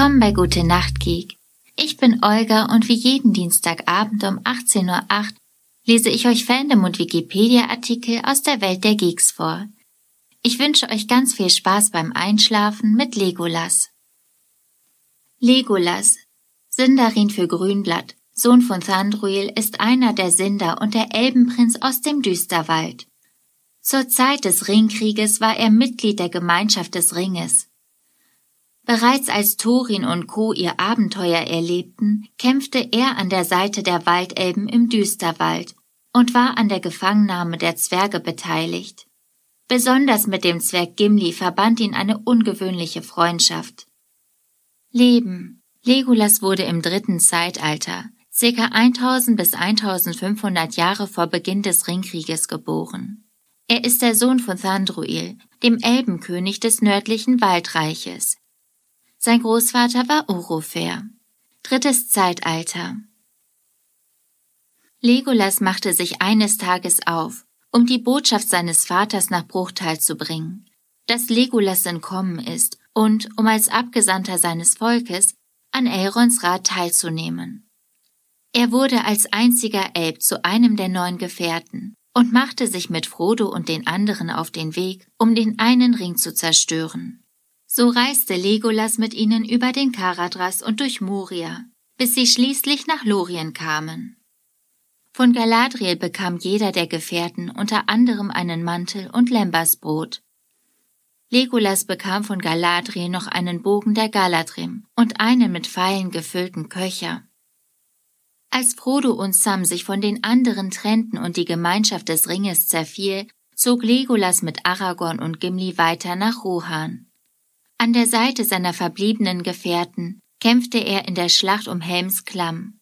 Willkommen bei Gute Nacht Geek. Ich bin Olga und wie jeden Dienstagabend um 18.08 Uhr lese ich euch Fandom und Wikipedia-Artikel aus der Welt der Geeks vor. Ich wünsche euch ganz viel Spaß beim Einschlafen mit Legolas. Legolas, Sindarin für Grünblatt, Sohn von Thranduil, ist einer der Sinder und der Elbenprinz aus dem Düsterwald. Zur Zeit des Ringkrieges war er Mitglied der Gemeinschaft des Ringes. Bereits als Thorin und Co. ihr Abenteuer erlebten, kämpfte er an der Seite der Waldelben im Düsterwald und war an der Gefangennahme der Zwerge beteiligt. Besonders mit dem Zwerg Gimli verband ihn eine ungewöhnliche Freundschaft. Leben Legolas wurde im dritten Zeitalter, circa 1000 bis 1500 Jahre vor Beginn des Ringkrieges geboren. Er ist der Sohn von Thranduil, dem Elbenkönig des nördlichen Waldreiches, sein Großvater war Orofer. Drittes Zeitalter. Legolas machte sich eines Tages auf, um die Botschaft seines Vaters nach Bruchtal zu bringen, dass Legolas entkommen ist und, um als Abgesandter seines Volkes, an Elrons Rat teilzunehmen. Er wurde als einziger Elb zu einem der neun Gefährten und machte sich mit Frodo und den anderen auf den Weg, um den einen Ring zu zerstören. So reiste Legolas mit ihnen über den Karadras und durch Moria, bis sie schließlich nach Lorien kamen. Von Galadriel bekam jeder der Gefährten unter anderem einen Mantel und Lembersbrot. Legolas bekam von Galadriel noch einen Bogen der Galadrim und einen mit Pfeilen gefüllten Köcher. Als Frodo und Sam sich von den anderen trennten und die Gemeinschaft des Ringes zerfiel, zog Legolas mit Aragorn und Gimli weiter nach Rohan. An der Seite seiner verbliebenen Gefährten kämpfte er in der Schlacht um Helms Klamm.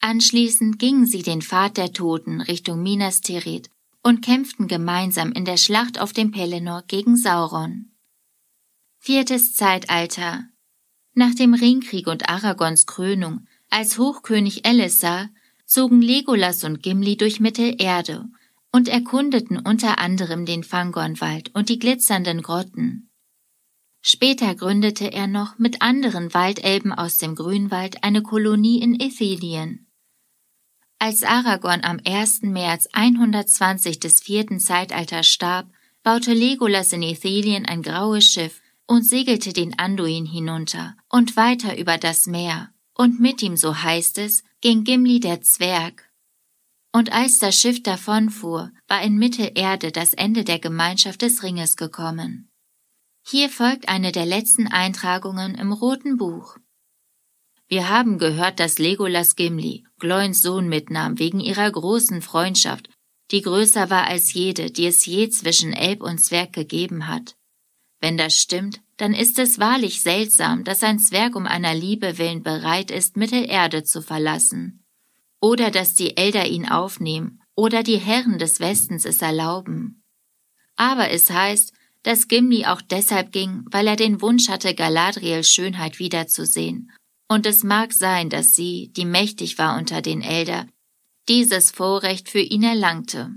Anschließend gingen sie den Pfad der Toten Richtung Minas Tirith und kämpften gemeinsam in der Schlacht auf dem Pelennor gegen Sauron. Viertes Zeitalter Nach dem Ringkrieg und Aragons Krönung als Hochkönig Elessar zogen Legolas und Gimli durch Mittelerde und erkundeten unter anderem den Fangornwald und die glitzernden Grotten. Später gründete er noch mit anderen Waldelben aus dem Grünwald eine Kolonie in Ithilien. Als Aragorn am 1. März 120 des vierten Zeitalters starb, baute Legolas in Ithilien ein graues Schiff und segelte den Anduin hinunter und weiter über das Meer, und mit ihm, so heißt es, ging Gimli der Zwerg. Und als das Schiff davonfuhr, war in Mittelerde das Ende der Gemeinschaft des Ringes gekommen. Hier folgt eine der letzten Eintragungen im Roten Buch. Wir haben gehört, dass Legolas Gimli, Gloins Sohn, mitnahm wegen ihrer großen Freundschaft, die größer war als jede, die es je zwischen Elb und Zwerg gegeben hat. Wenn das stimmt, dann ist es wahrlich seltsam, dass ein Zwerg um einer Liebe willen bereit ist, Mittelerde zu verlassen. Oder dass die Elder ihn aufnehmen, oder die Herren des Westens es erlauben. Aber es heißt, dass Gimli auch deshalb ging, weil er den Wunsch hatte, Galadriels Schönheit wiederzusehen. Und es mag sein, dass sie, die mächtig war unter den Elder, dieses Vorrecht für ihn erlangte.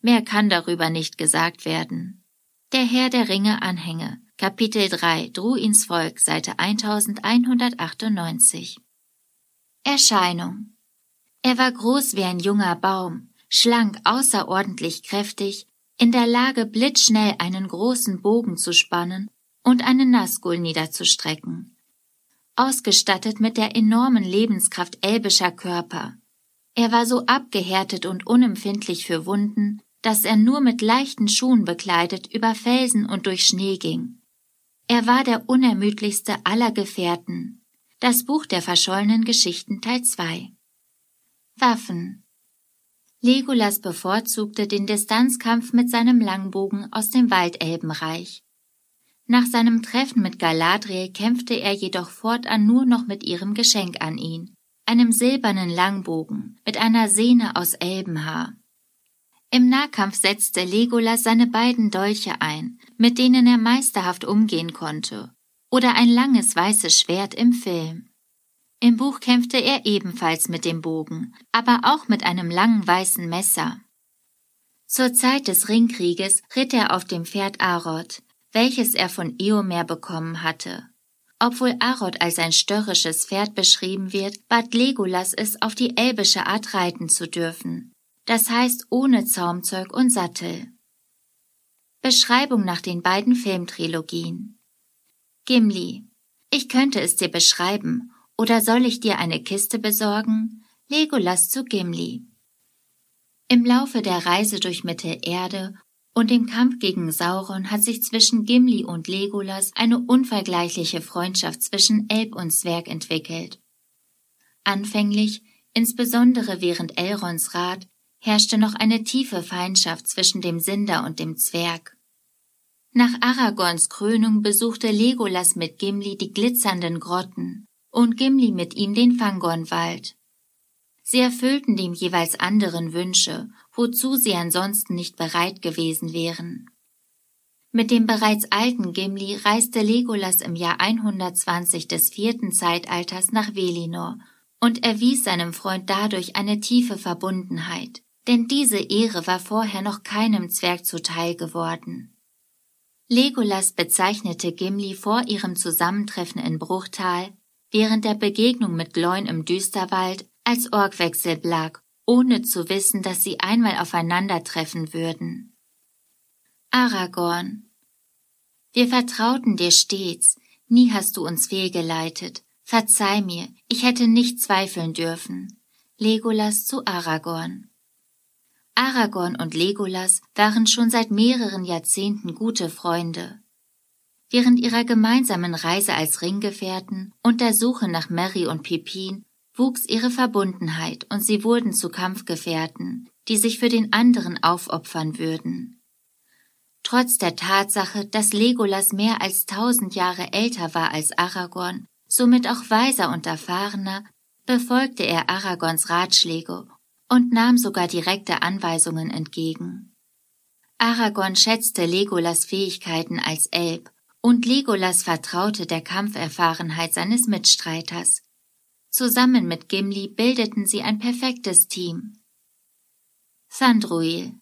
Mehr kann darüber nicht gesagt werden. Der Herr der Ringe Anhänge, Kapitel 3, Druins Volk, Seite 1198. Erscheinung. Er war groß wie ein junger Baum, schlank, außerordentlich kräftig, in der Lage, blitzschnell einen großen Bogen zu spannen und einen Nazgul niederzustrecken. Ausgestattet mit der enormen Lebenskraft elbischer Körper. Er war so abgehärtet und unempfindlich für Wunden, dass er nur mit leichten Schuhen bekleidet über Felsen und durch Schnee ging. Er war der unermüdlichste aller Gefährten. Das Buch der verschollenen Geschichten Teil 2 Waffen Legolas bevorzugte den Distanzkampf mit seinem Langbogen aus dem Waldelbenreich. Nach seinem Treffen mit Galadriel kämpfte er jedoch fortan nur noch mit ihrem Geschenk an ihn, einem silbernen Langbogen mit einer Sehne aus Elbenhaar. Im Nahkampf setzte Legolas seine beiden Dolche ein, mit denen er meisterhaft umgehen konnte, oder ein langes weißes Schwert im Film. Im Buch kämpfte er ebenfalls mit dem Bogen, aber auch mit einem langen weißen Messer. Zur Zeit des Ringkrieges ritt er auf dem Pferd Aroth, welches er von Eomer bekommen hatte. Obwohl Arod als ein störrisches Pferd beschrieben wird, bat Legolas es, auf die elbische Art reiten zu dürfen. Das heißt ohne Zaumzeug und Sattel. Beschreibung nach den beiden Filmtrilogien. Gimli. Ich könnte es dir beschreiben, oder soll ich dir eine Kiste besorgen? Legolas zu Gimli. Im Laufe der Reise durch Mittelerde und dem Kampf gegen Sauron hat sich zwischen Gimli und Legolas eine unvergleichliche Freundschaft zwischen Elb und Zwerg entwickelt. Anfänglich, insbesondere während Elrons Rat, herrschte noch eine tiefe Feindschaft zwischen dem Sinder und dem Zwerg. Nach Aragorns Krönung besuchte Legolas mit Gimli die glitzernden Grotten und Gimli mit ihm den Fangornwald. Sie erfüllten dem jeweils anderen Wünsche wozu sie ansonsten nicht bereit gewesen wären. Mit dem bereits alten Gimli reiste Legolas im Jahr 120 des vierten Zeitalters nach Velinor und erwies seinem Freund dadurch eine tiefe Verbundenheit, denn diese Ehre war vorher noch keinem Zwerg zuteil geworden. Legolas bezeichnete Gimli vor ihrem Zusammentreffen in Bruchtal während der Begegnung mit Gloin im Düsterwald als Orgwechselblag ohne zu wissen, dass sie einmal aufeinandertreffen würden. Aragorn. Wir vertrauten dir stets, nie hast du uns fehlgeleitet. Verzeih mir, ich hätte nicht zweifeln dürfen. Legolas zu Aragorn. Aragorn und Legolas waren schon seit mehreren Jahrzehnten gute Freunde. Während ihrer gemeinsamen Reise als Ringgefährten und der Suche nach Mary und Pippin wuchs ihre Verbundenheit und sie wurden zu Kampfgefährten, die sich für den anderen aufopfern würden. Trotz der Tatsache, dass Legolas mehr als tausend Jahre älter war als Aragorn, somit auch weiser und erfahrener, befolgte er Aragorns Ratschläge und nahm sogar direkte Anweisungen entgegen. Aragorn schätzte Legolas Fähigkeiten als Elb und Legolas vertraute der Kampferfahrenheit seines Mitstreiters. Zusammen mit Gimli bildeten sie ein perfektes Team. Thranduil,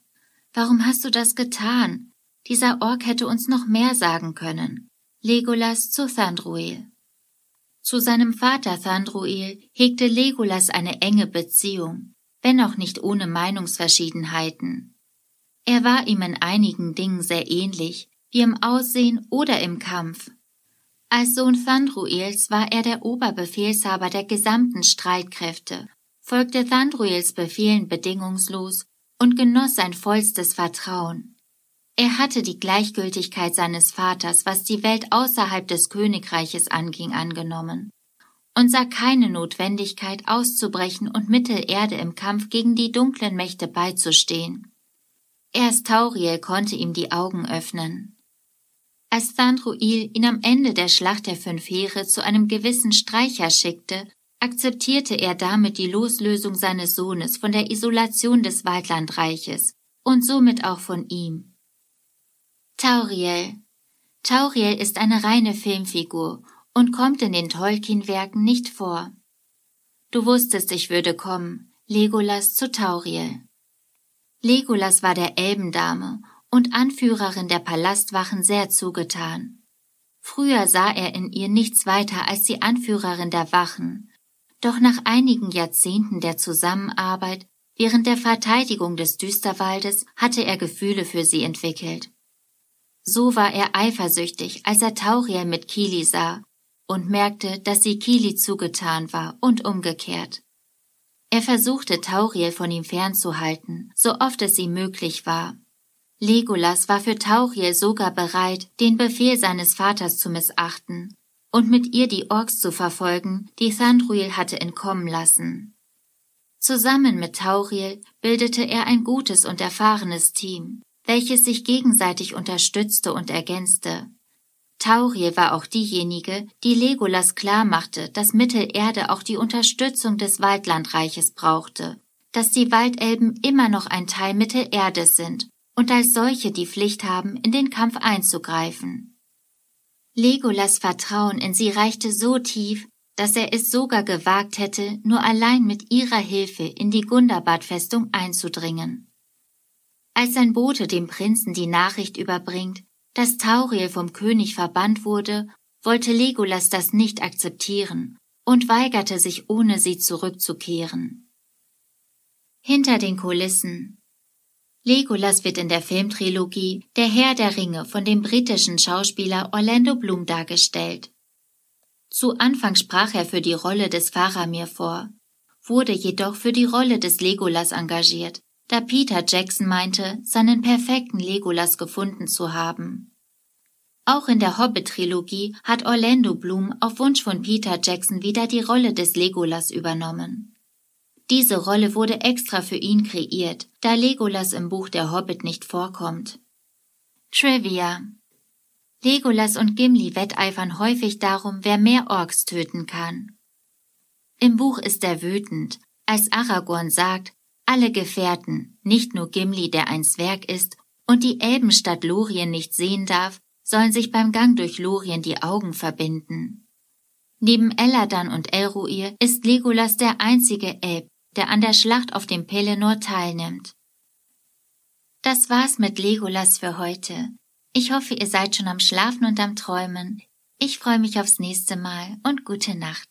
warum hast du das getan? Dieser Ork hätte uns noch mehr sagen können. Legolas zu Thranduil. Zu seinem Vater Thranduil hegte Legolas eine enge Beziehung, wenn auch nicht ohne Meinungsverschiedenheiten. Er war ihm in einigen Dingen sehr ähnlich, wie im Aussehen oder im Kampf. Als Sohn Thranduils war er der Oberbefehlshaber der gesamten Streitkräfte, folgte Thranduils Befehlen bedingungslos und genoss sein vollstes Vertrauen. Er hatte die Gleichgültigkeit seines Vaters, was die Welt außerhalb des Königreiches anging, angenommen und sah keine Notwendigkeit auszubrechen und Mittelerde im Kampf gegen die dunklen Mächte beizustehen. Erst Tauriel konnte ihm die Augen öffnen. Als Thranduil ihn am Ende der Schlacht der fünf Heere zu einem gewissen Streicher schickte, akzeptierte er damit die Loslösung seines Sohnes von der Isolation des Waldlandreiches und somit auch von ihm. Tauriel Tauriel ist eine reine Filmfigur und kommt in den Tolkien-Werken nicht vor. Du wusstest, ich würde kommen, Legolas zu Tauriel. Legolas war der Elbendame und Anführerin der Palastwachen sehr zugetan. Früher sah er in ihr nichts weiter als die Anführerin der Wachen, doch nach einigen Jahrzehnten der Zusammenarbeit während der Verteidigung des Düsterwaldes hatte er Gefühle für sie entwickelt. So war er eifersüchtig, als er Tauriel mit Kili sah und merkte, dass sie Kili zugetan war und umgekehrt. Er versuchte Tauriel von ihm fernzuhalten, so oft es ihm möglich war, Legolas war für Tauriel sogar bereit, den Befehl seines Vaters zu missachten und mit ihr die Orks zu verfolgen, die Thranduil hatte entkommen lassen. Zusammen mit Tauriel bildete er ein gutes und erfahrenes Team, welches sich gegenseitig unterstützte und ergänzte. Tauriel war auch diejenige, die Legolas klarmachte, dass Mittelerde auch die Unterstützung des Waldlandreiches brauchte, dass die Waldelben immer noch ein Teil Mittelerdes sind und als solche die Pflicht haben, in den Kampf einzugreifen. Legolas Vertrauen in sie reichte so tief, dass er es sogar gewagt hätte, nur allein mit ihrer Hilfe in die Gundabad-Festung einzudringen. Als sein Bote dem Prinzen die Nachricht überbringt, dass Tauriel vom König verbannt wurde wollte Legolas das nicht akzeptieren und weigerte sich ohne sie zurückzukehren. Hinter den Kulissen Legolas wird in der Filmtrilogie Der Herr der Ringe von dem britischen Schauspieler Orlando Bloom dargestellt. Zu Anfang sprach er für die Rolle des Faramir vor, wurde jedoch für die Rolle des Legolas engagiert, da Peter Jackson meinte, seinen perfekten Legolas gefunden zu haben. Auch in der Hobbit-Trilogie hat Orlando Bloom auf Wunsch von Peter Jackson wieder die Rolle des Legolas übernommen. Diese Rolle wurde extra für ihn kreiert, da Legolas im Buch der Hobbit nicht vorkommt. Trivia Legolas und Gimli wetteifern häufig darum, wer mehr Orks töten kann. Im Buch ist er wütend, als Aragorn sagt, alle Gefährten, nicht nur Gimli, der ein Zwerg ist und die Elbenstadt Lorien nicht sehen darf, sollen sich beim Gang durch Lorien die Augen verbinden. Neben Eladan und Elruir ist Legolas der einzige Elb, der an der Schlacht auf dem Pelennor teilnimmt. Das war's mit Legolas für heute. Ich hoffe, ihr seid schon am Schlafen und am Träumen. Ich freue mich aufs nächste Mal und gute Nacht.